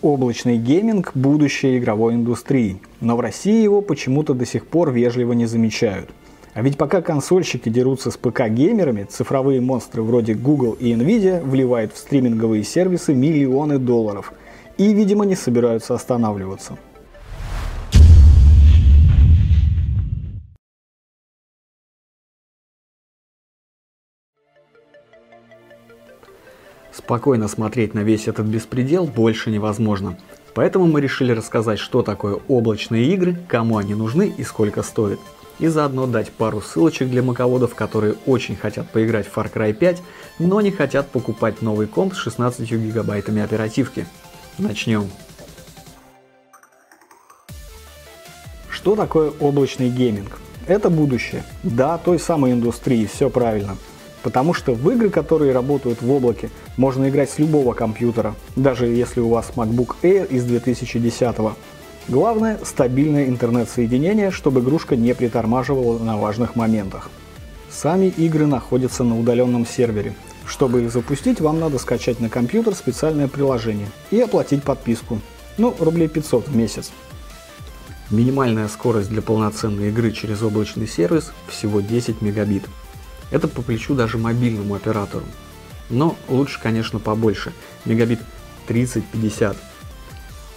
Облачный гейминг – будущее игровой индустрии, но в России его почему-то до сих пор вежливо не замечают. А ведь пока консольщики дерутся с ПК-геймерами, цифровые монстры вроде Google и Nvidia вливают в стриминговые сервисы миллионы долларов и, видимо, не собираются останавливаться. Спокойно смотреть на весь этот беспредел больше невозможно. Поэтому мы решили рассказать, что такое облачные игры, кому они нужны и сколько стоят. И заодно дать пару ссылочек для маководов, которые очень хотят поиграть в Far Cry 5, но не хотят покупать новый комп с 16 гигабайтами оперативки. Начнем. Что такое облачный гейминг? Это будущее. Да, той самой индустрии, все правильно. Потому что в игры, которые работают в облаке, можно играть с любого компьютера, даже если у вас MacBook Air из 2010 -го. Главное – стабильное интернет-соединение, чтобы игрушка не притормаживала на важных моментах. Сами игры находятся на удаленном сервере. Чтобы их запустить, вам надо скачать на компьютер специальное приложение и оплатить подписку. Ну, рублей 500 в месяц. Минимальная скорость для полноценной игры через облачный сервис всего 10 мегабит. Это по плечу даже мобильному оператору. Но лучше, конечно, побольше. Мегабит 30-50.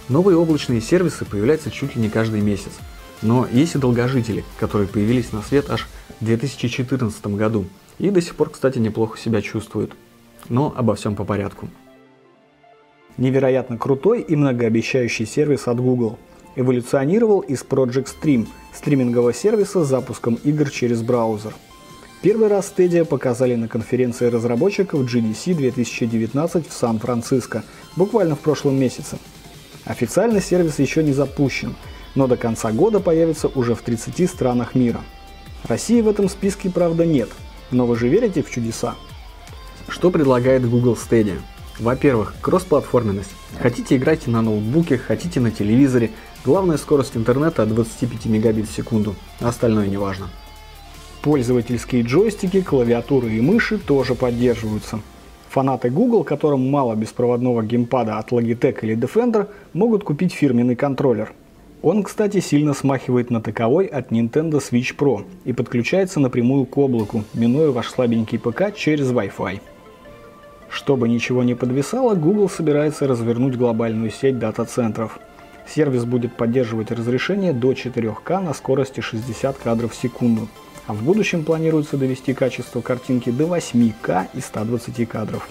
Новые облачные сервисы появляются чуть ли не каждый месяц. Но есть и долгожители, которые появились на свет аж в 2014 году и до сих пор, кстати, неплохо себя чувствуют. Но обо всем по порядку. Невероятно крутой и многообещающий сервис от Google эволюционировал из Project Stream, стримингового сервиса с запуском игр через браузер – Первый раз Stadia показали на конференции разработчиков GDC 2019 в Сан-Франциско, буквально в прошлом месяце. Официально сервис еще не запущен, но до конца года появится уже в 30 странах мира. России в этом списке, правда, нет, но вы же верите в чудеса? Что предлагает Google Stadia? Во-первых, кроссплатформенность. Хотите играйте на ноутбуке, хотите на телевизоре. Главная скорость интернета от 25 мегабит в секунду, остальное не важно. Пользовательские джойстики, клавиатуры и мыши тоже поддерживаются. Фанаты Google, которым мало беспроводного геймпада от Logitech или Defender, могут купить фирменный контроллер. Он, кстати, сильно смахивает на таковой от Nintendo Switch Pro и подключается напрямую к облаку, минуя ваш слабенький ПК через Wi-Fi. Чтобы ничего не подвисало, Google собирается развернуть глобальную сеть дата-центров. Сервис будет поддерживать разрешение до 4К на скорости 60 кадров в секунду – а в будущем планируется довести качество картинки до 8К и 120 кадров.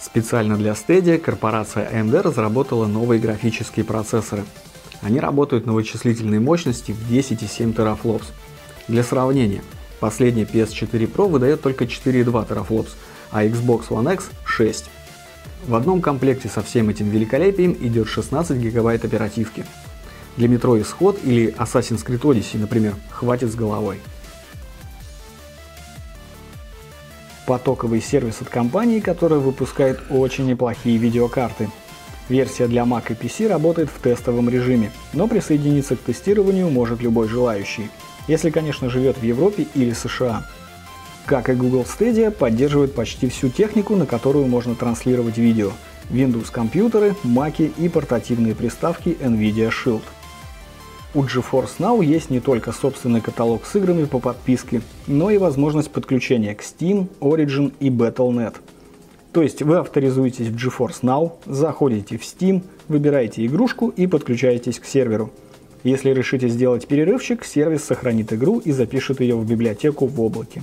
Специально для Stadia корпорация AMD разработала новые графические процессоры. Они работают на вычислительной мощности в 10,7 терафлопс. Для сравнения, последняя PS4 Pro выдает только 4,2 терафлопс, а Xbox One X 6. В одном комплекте со всем этим великолепием идет 16 гигабайт оперативки. Для метро Исход или Assassin's Creed Odyssey, например, хватит с головой. Потоковый сервис от компании, которая выпускает очень неплохие видеокарты. Версия для Mac и PC работает в тестовом режиме, но присоединиться к тестированию может любой желающий, если, конечно, живет в Европе или США. Как и Google Stadia, поддерживает почти всю технику, на которую можно транслировать видео – Windows компьютеры, Mac и портативные приставки NVIDIA Shield – у GeForce Now есть не только собственный каталог с играми по подписке, но и возможность подключения к Steam, Origin и Battle.net. То есть вы авторизуетесь в GeForce Now, заходите в Steam, выбираете игрушку и подключаетесь к серверу. Если решите сделать перерывчик, сервис сохранит игру и запишет ее в библиотеку в облаке.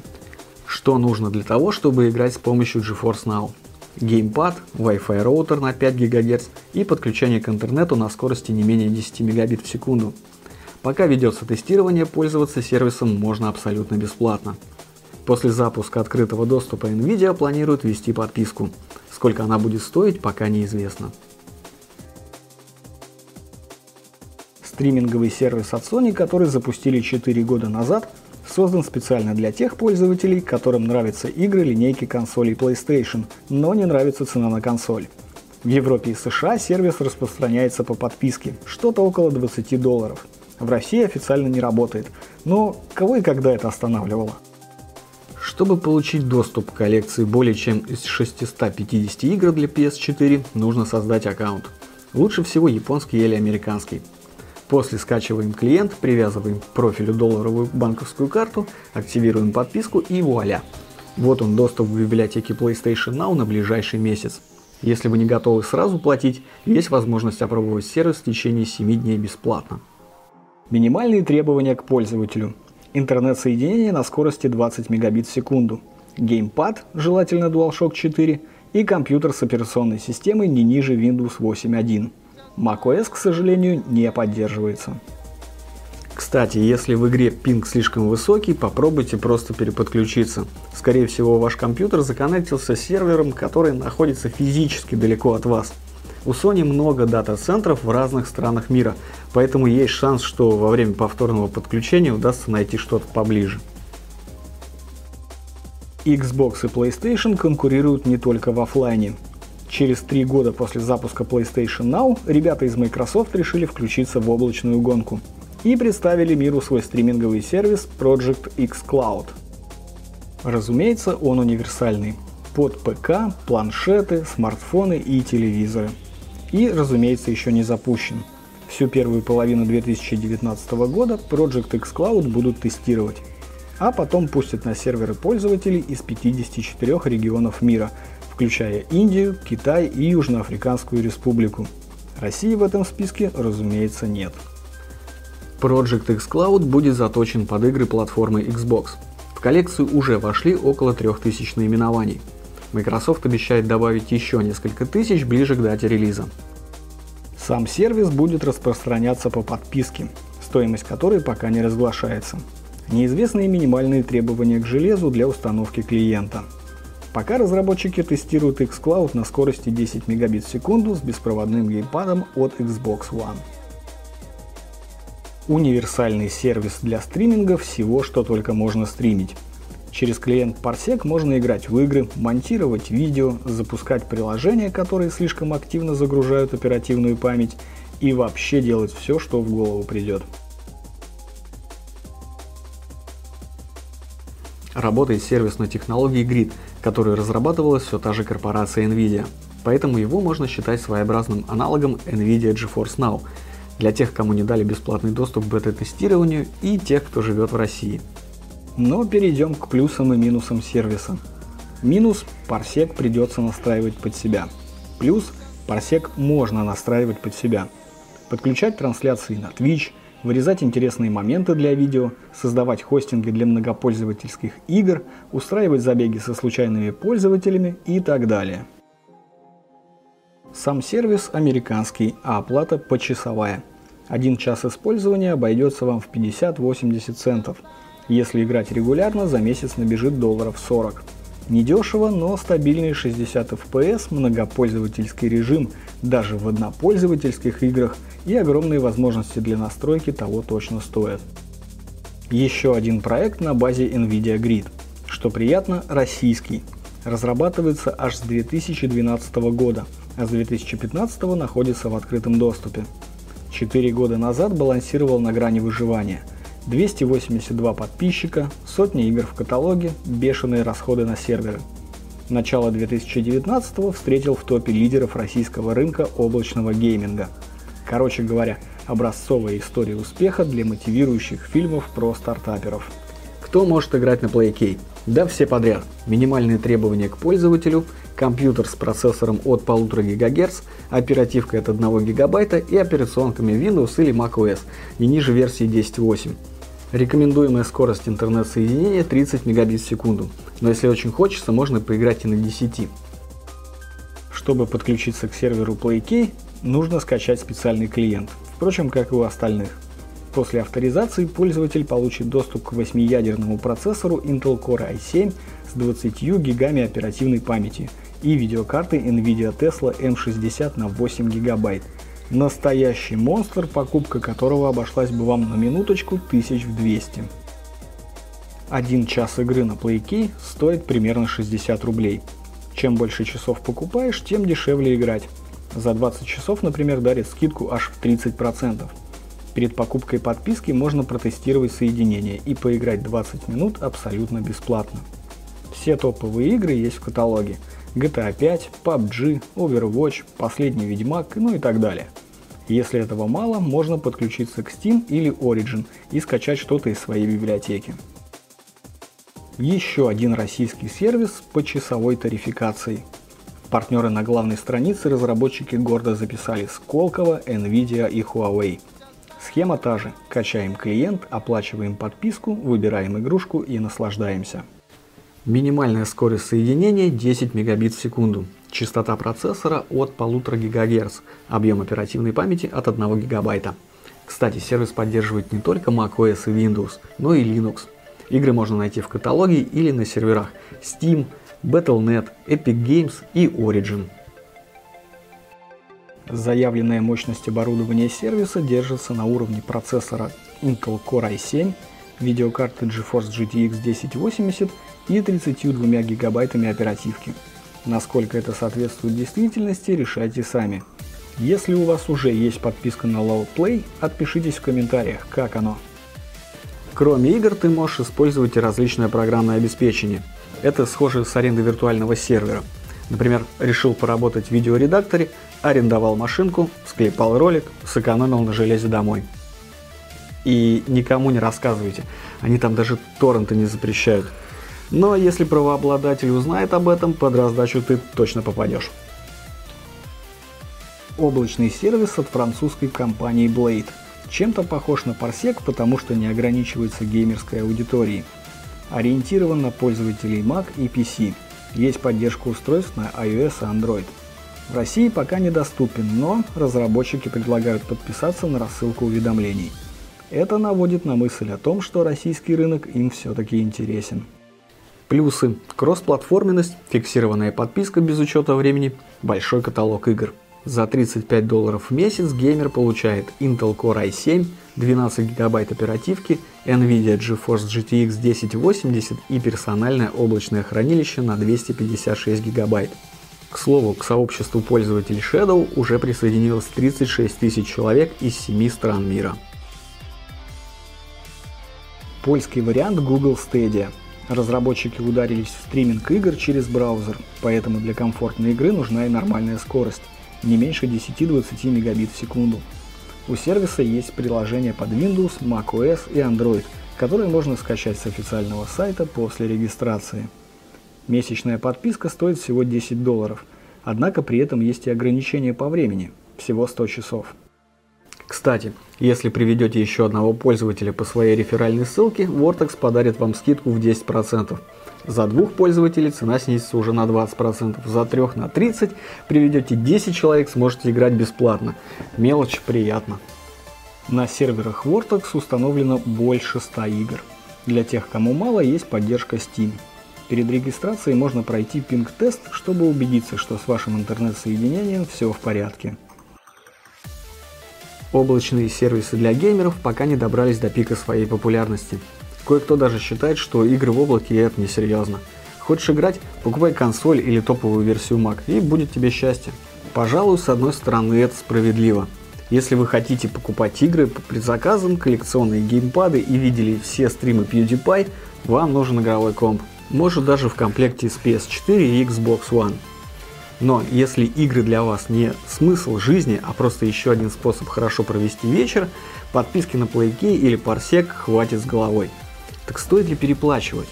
Что нужно для того, чтобы играть с помощью GeForce Now? Геймпад, Wi-Fi роутер на 5 ГГц и подключение к интернету на скорости не менее 10 Мбит в секунду. Пока ведется тестирование, пользоваться сервисом можно абсолютно бесплатно. После запуска открытого доступа NVIDIA планирует ввести подписку. Сколько она будет стоить, пока неизвестно. Стриминговый сервис от Sony, который запустили 4 года назад, создан специально для тех пользователей, которым нравятся игры линейки консолей PlayStation, но не нравится цена на консоль. В Европе и США сервис распространяется по подписке, что-то около 20 долларов – в России официально не работает. Но кого и когда это останавливало? Чтобы получить доступ к коллекции более чем из 650 игр для PS4, нужно создать аккаунт. Лучше всего японский или американский. После скачиваем клиент, привязываем к профилю долларовую банковскую карту, активируем подписку и вуаля. Вот он доступ к библиотеке PlayStation Now на ближайший месяц. Если вы не готовы сразу платить, есть возможность опробовать сервис в течение 7 дней бесплатно. Минимальные требования к пользователю. Интернет-соединение на скорости 20 мегабит в секунду. Геймпад, желательно DualShock 4, и компьютер с операционной системой не ниже Windows 8.1. macOS, к сожалению, не поддерживается. Кстати, если в игре пинг слишком высокий, попробуйте просто переподключиться. Скорее всего, ваш компьютер законнектился с сервером, который находится физически далеко от вас. У Sony много дата-центров в разных странах мира, поэтому есть шанс, что во время повторного подключения удастся найти что-то поближе. Xbox и PlayStation конкурируют не только в офлайне. Через три года после запуска PlayStation Now ребята из Microsoft решили включиться в облачную гонку и представили миру свой стриминговый сервис Project X Cloud. Разумеется, он универсальный. Под ПК, планшеты, смартфоны и телевизоры. И, разумеется, еще не запущен. Всю первую половину 2019 года Project X Cloud будут тестировать а потом пустят на серверы пользователей из 54 регионов мира, включая Индию, Китай и Южноафриканскую республику. России в этом списке, разумеется, нет. Project X Cloud будет заточен под игры платформы Xbox. В коллекцию уже вошли около 3000 наименований. Microsoft обещает добавить еще несколько тысяч ближе к дате релиза. Сам сервис будет распространяться по подписке, стоимость которой пока не разглашается. Неизвестны минимальные требования к железу для установки клиента. Пока разработчики тестируют xCloud на скорости 10 мегабит в секунду с беспроводным геймпадом от Xbox One. Универсальный сервис для стриминга всего, что только можно стримить. Через клиент Parsec можно играть в игры, монтировать видео, запускать приложения, которые слишком активно загружают оперативную память и вообще делать все, что в голову придет. работает сервис на технологии Grid, который разрабатывалась все та же корпорация NVIDIA. Поэтому его можно считать своеобразным аналогом NVIDIA GeForce Now для тех, кому не дали бесплатный доступ к бета-тестированию и тех, кто живет в России. Но перейдем к плюсам и минусам сервиса. Минус – парсек придется настраивать под себя. Плюс – парсек можно настраивать под себя. Подключать трансляции на Twitch – вырезать интересные моменты для видео, создавать хостинги для многопользовательских игр, устраивать забеги со случайными пользователями и так далее. Сам сервис американский, а оплата почасовая. Один час использования обойдется вам в 50-80 центов. Если играть регулярно, за месяц набежит долларов 40. Недешево, но стабильные 60 FPS, многопользовательский режим даже в однопользовательских играх и огромные возможности для настройки того точно стоят. Еще один проект на базе NVIDIA Grid. Что приятно, российский. Разрабатывается аж с 2012 года, а с 2015 находится в открытом доступе. Четыре года назад балансировал на грани выживания. 282 подписчика, сотни игр в каталоге, бешеные расходы на серверы. Начало 2019 встретил в топе лидеров российского рынка облачного гейминга – Короче говоря, образцовая история успеха для мотивирующих фильмов про стартаперов. Кто может играть на PlayK? Да все подряд. Минимальные требования к пользователю, компьютер с процессором от 1,5 ГГц, оперативкой от 1 ГБ и операционками Windows или macOS, не ниже версии 10.8. Рекомендуемая скорость интернет-соединения 30 мегабит в секунду, но если очень хочется, можно поиграть и на 10. Чтобы подключиться к серверу PlayK, нужно скачать специальный клиент, впрочем, как и у остальных. После авторизации пользователь получит доступ к 8-ядерному процессору Intel Core i7 с 20 гигами оперативной памяти и видеокартой NVIDIA Tesla M60 на 8 гигабайт. Настоящий монстр, покупка которого обошлась бы вам на минуточку 1200. Один час игры на PlayKey стоит примерно 60 рублей. Чем больше часов покупаешь, тем дешевле играть. За 20 часов, например, дарит скидку аж в 30%. Перед покупкой подписки можно протестировать соединение и поиграть 20 минут абсолютно бесплатно. Все топовые игры есть в каталоге. GTA 5, PUBG, Overwatch, Последний Ведьмак, ну и так далее. Если этого мало, можно подключиться к Steam или Origin и скачать что-то из своей библиотеки. Еще один российский сервис по часовой тарификации. Партнеры на главной странице разработчики гордо записали Сколково, Nvidia и Huawei. Схема та же. Качаем клиент, оплачиваем подписку, выбираем игрушку и наслаждаемся. Минимальная скорость соединения 10 мегабит в секунду. Частота процессора от 1,5 ГГц. Объем оперативной памяти от 1 ГБ. Кстати, сервис поддерживает не только macOS и Windows, но и Linux. Игры можно найти в каталоге или на серверах Steam, Battle.net, Epic Games и Origin. Заявленная мощность оборудования сервиса держится на уровне процессора Intel Core i7, видеокарты GeForce GTX 1080 и 32 гигабайтами оперативки. Насколько это соответствует действительности, решайте сами. Если у вас уже есть подписка на Low Play, отпишитесь в комментариях, как оно. Кроме игр, ты можешь использовать и различное программное обеспечение. Это схоже с арендой виртуального сервера. Например, решил поработать в видеоредакторе, арендовал машинку, склепал ролик, сэкономил на железе домой. И никому не рассказывайте, они там даже торренты не запрещают. Но если правообладатель узнает об этом, под раздачу ты точно попадешь. Облачный сервис от французской компании Blade – чем-то похож на парсек, потому что не ограничивается геймерской аудиторией. Ориентирован на пользователей Mac и PC. Есть поддержка устройств на iOS и Android. В России пока недоступен, но разработчики предлагают подписаться на рассылку уведомлений. Это наводит на мысль о том, что российский рынок им все-таки интересен. Плюсы. Кроссплатформенность, фиксированная подписка без учета времени, большой каталог игр. За 35 долларов в месяц геймер получает Intel Core i7, 12 гигабайт оперативки, Nvidia GeForce GTX 1080 и персональное облачное хранилище на 256 гигабайт. К слову, к сообществу пользователей Shadow уже присоединилось 36 тысяч человек из 7 стран мира. Польский вариант Google Stadia. Разработчики ударились в стриминг игр через браузер, поэтому для комфортной игры нужна и нормальная скорость не меньше 10-20 мегабит в секунду. У сервиса есть приложение под Windows, macOS и Android, которое можно скачать с официального сайта после регистрации. Месячная подписка стоит всего 10 долларов, однако при этом есть и ограничения по времени – всего 100 часов. Кстати, если приведете еще одного пользователя по своей реферальной ссылке, Vortex подарит вам скидку в 10%. За двух пользователей цена снизится уже на 20%, за трех на 30%. Приведете 10 человек, сможете играть бесплатно. Мелочь приятно. На серверах Vortex установлено больше 100 игр. Для тех, кому мало, есть поддержка Steam. Перед регистрацией можно пройти пинг-тест, чтобы убедиться, что с вашим интернет-соединением все в порядке. Облачные сервисы для геймеров пока не добрались до пика своей популярности. Кое-кто даже считает, что игры в облаке это несерьезно. Хочешь играть, покупай консоль или топовую версию Mac, и будет тебе счастье. Пожалуй, с одной стороны это справедливо. Если вы хотите покупать игры по предзаказам, коллекционные геймпады и видели все стримы PewDiePie, вам нужен игровой комп. Может даже в комплекте с PS4 и Xbox One. Но если игры для вас не смысл жизни, а просто еще один способ хорошо провести вечер, подписки на PlayKey или Parsec хватит с головой. Так стоит ли переплачивать?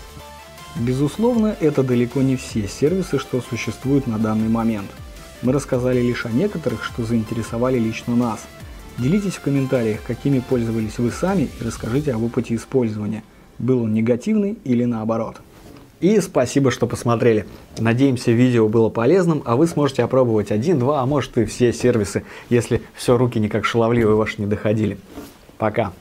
Безусловно, это далеко не все сервисы, что существуют на данный момент. Мы рассказали лишь о некоторых, что заинтересовали лично нас. Делитесь в комментариях, какими пользовались вы сами и расскажите об опыте использования. Был он негативный или наоборот. И спасибо, что посмотрели. Надеемся, видео было полезным, а вы сможете опробовать один, два, а может и все сервисы, если все руки никак шаловливые ваши не доходили. Пока.